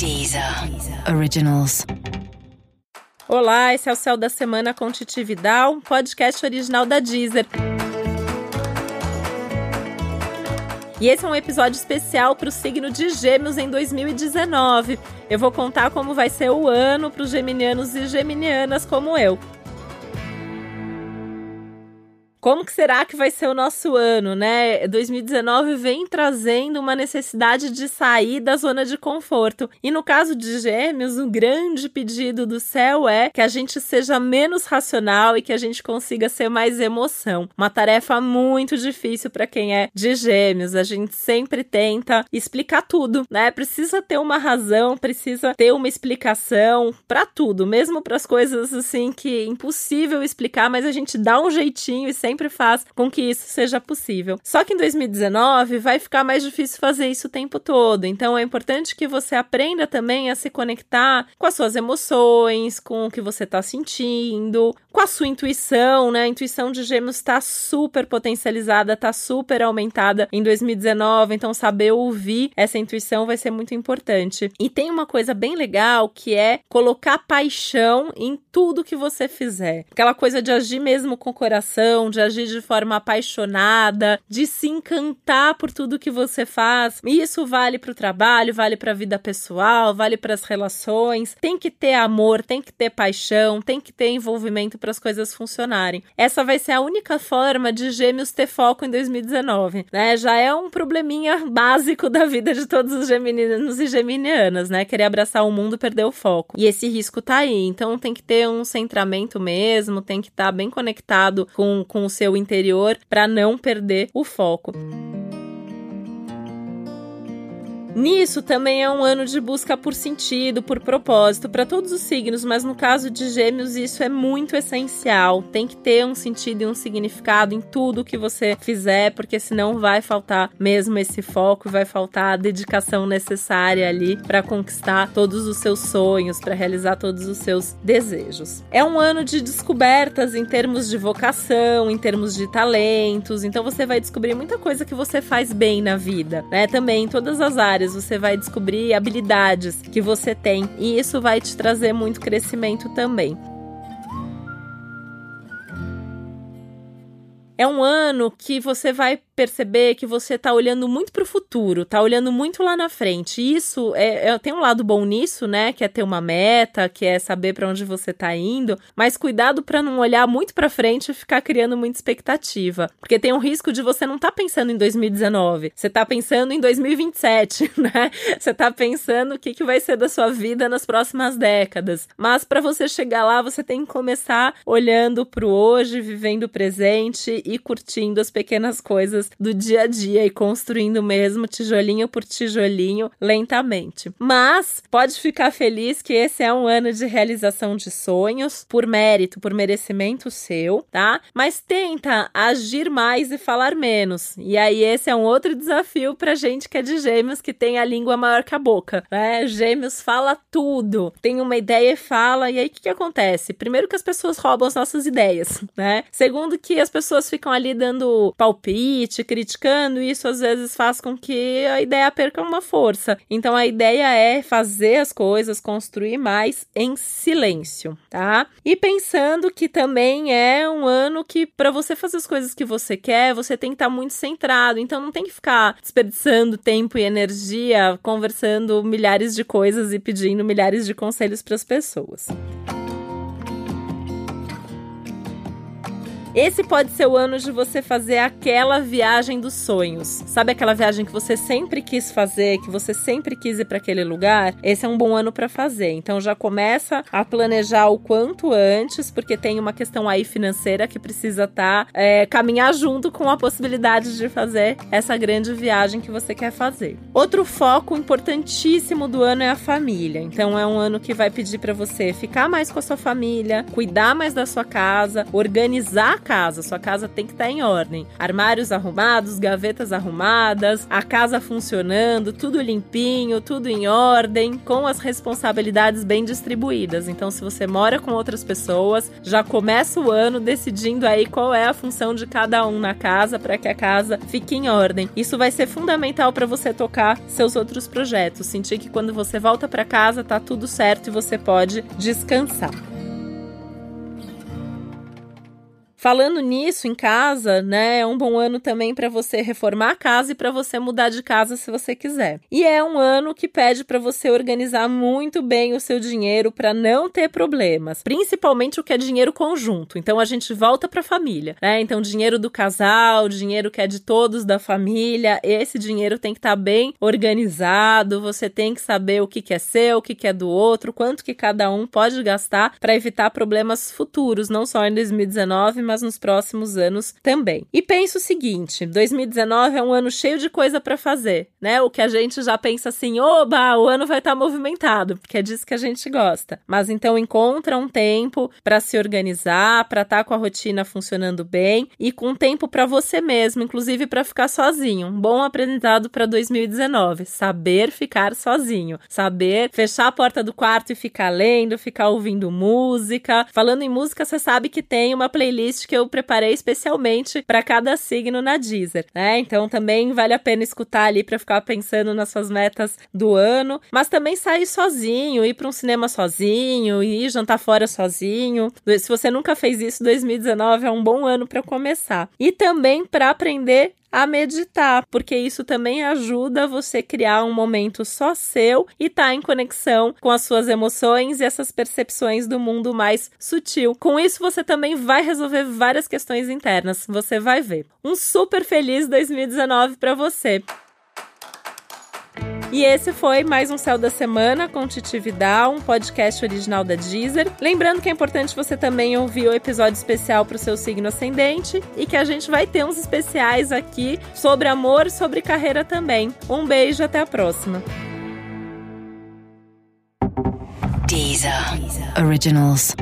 Deezer Originals. Olá, esse é o Céu da Semana com Titi Vidal, um podcast original da Deezer. E esse é um episódio especial para o signo de Gêmeos em 2019. Eu vou contar como vai ser o ano para os geminianos e geminianas como eu. Como que será que vai ser o nosso ano, né? 2019 vem trazendo uma necessidade de sair da zona de conforto. E no caso de Gêmeos, um grande pedido do céu é que a gente seja menos racional e que a gente consiga ser mais emoção. Uma tarefa muito difícil para quem é de Gêmeos. A gente sempre tenta explicar tudo, né? Precisa ter uma razão, precisa ter uma explicação para tudo, mesmo para as coisas assim que é impossível explicar, mas a gente dá um jeitinho e sempre sempre faz com que isso seja possível. Só que em 2019 vai ficar mais difícil fazer isso o tempo todo. Então é importante que você aprenda também a se conectar com as suas emoções, com o que você está sentindo, com a sua intuição, né? A intuição de Gêmeos está super potencializada, está super aumentada em 2019. Então saber ouvir essa intuição vai ser muito importante. E tem uma coisa bem legal que é colocar paixão em tudo que você fizer. Aquela coisa de agir mesmo com o coração, de de agir de forma apaixonada, de se encantar por tudo que você faz. E isso vale para o trabalho, vale para a vida pessoal, vale para as relações. Tem que ter amor, tem que ter paixão, tem que ter envolvimento para as coisas funcionarem. Essa vai ser a única forma de Gêmeos ter foco em 2019, né? Já é um probleminha básico da vida de todos os geminianos e geminianas, né? Querer abraçar o mundo, perder o foco. E esse risco tá aí, então tem que ter um centramento mesmo, tem que estar tá bem conectado com, com seu interior para não perder o foco. Nisso também é um ano de busca por sentido, por propósito, para todos os signos, mas no caso de Gêmeos isso é muito essencial. Tem que ter um sentido e um significado em tudo que você fizer, porque senão vai faltar mesmo esse foco, vai faltar a dedicação necessária ali para conquistar todos os seus sonhos, para realizar todos os seus desejos. É um ano de descobertas em termos de vocação, em termos de talentos, então você vai descobrir muita coisa que você faz bem na vida, né? Também em todas as áreas você vai descobrir habilidades que você tem e isso vai te trazer muito crescimento também. É um ano que você vai perceber que você tá olhando muito para o futuro, tá olhando muito lá na frente. E isso é, é, tem um lado bom nisso, né? Que é ter uma meta, que é saber para onde você tá indo, mas cuidado para não olhar muito para frente e ficar criando muita expectativa, porque tem um risco de você não tá pensando em 2019, você tá pensando em 2027, né? Você tá pensando o que, que vai ser da sua vida nas próximas décadas. Mas para você chegar lá, você tem que começar olhando para o hoje, vivendo o presente e curtindo as pequenas coisas do dia a dia e construindo mesmo tijolinho por tijolinho lentamente. Mas pode ficar feliz que esse é um ano de realização de sonhos por mérito, por merecimento seu, tá? Mas tenta agir mais e falar menos. E aí esse é um outro desafio pra gente que é de gêmeos que tem a língua maior que a boca, né? Gêmeos fala tudo, tem uma ideia e fala, e aí o que, que acontece? Primeiro que as pessoas roubam as nossas ideias, né? Segundo que as pessoas ficam ali dando palpite, criticando, isso às vezes faz com que a ideia perca uma força. Então a ideia é fazer as coisas, construir mais em silêncio, tá? E pensando que também é um ano que para você fazer as coisas que você quer, você tem que estar tá muito centrado, então não tem que ficar desperdiçando tempo e energia conversando milhares de coisas e pedindo milhares de conselhos para as pessoas. Esse pode ser o ano de você fazer aquela viagem dos sonhos. Sabe aquela viagem que você sempre quis fazer, que você sempre quis ir para aquele lugar? Esse é um bom ano para fazer. Então já começa a planejar o quanto antes, porque tem uma questão aí financeira que precisa estar tá, é, caminhar junto com a possibilidade de fazer essa grande viagem que você quer fazer. Outro foco importantíssimo do ano é a família. Então é um ano que vai pedir para você ficar mais com a sua família, cuidar mais da sua casa, organizar casa. Sua casa tem que estar tá em ordem. Armários arrumados, gavetas arrumadas, a casa funcionando, tudo limpinho, tudo em ordem, com as responsabilidades bem distribuídas. Então, se você mora com outras pessoas, já começa o ano decidindo aí qual é a função de cada um na casa para que a casa fique em ordem. Isso vai ser fundamental para você tocar seus outros projetos, sentir que quando você volta para casa tá tudo certo e você pode descansar. Falando nisso em casa, né, é um bom ano também para você reformar a casa e para você mudar de casa se você quiser. E é um ano que pede para você organizar muito bem o seu dinheiro para não ter problemas, principalmente o que é dinheiro conjunto. Então a gente volta para a família, né? Então dinheiro do casal, dinheiro que é de todos da família, esse dinheiro tem que estar tá bem organizado. Você tem que saber o que, que é seu, o que, que é do outro, quanto que cada um pode gastar para evitar problemas futuros, não só em 2019 mas nos próximos anos também. E penso o seguinte: 2019 é um ano cheio de coisa para fazer, né? O que a gente já pensa assim, oba, o ano vai estar tá movimentado, porque é disso que a gente gosta. Mas então encontra um tempo para se organizar, para estar tá com a rotina funcionando bem e com tempo para você mesmo, inclusive para ficar sozinho. Um bom aprendizado para 2019, saber ficar sozinho, saber fechar a porta do quarto e ficar lendo, ficar ouvindo música. Falando em música, você sabe que tem uma playlist que eu preparei especialmente para cada signo na Deezer, né? Então também vale a pena escutar ali para ficar pensando nas suas metas do ano, mas também sair sozinho, ir para um cinema sozinho, ir jantar fora sozinho. Se você nunca fez isso, 2019 é um bom ano para começar. E também para aprender a meditar, porque isso também ajuda você criar um momento só seu e tá em conexão com as suas emoções e essas percepções do mundo mais sutil. Com isso você também vai resolver várias questões internas, você vai ver. Um super feliz 2019 para você. E esse foi mais um Céu da Semana com Titi Vidal, um podcast original da Deezer. Lembrando que é importante você também ouvir o episódio especial para o seu signo ascendente e que a gente vai ter uns especiais aqui sobre amor e sobre carreira também. Um beijo, até a próxima. Deezer. Deezer. Originals.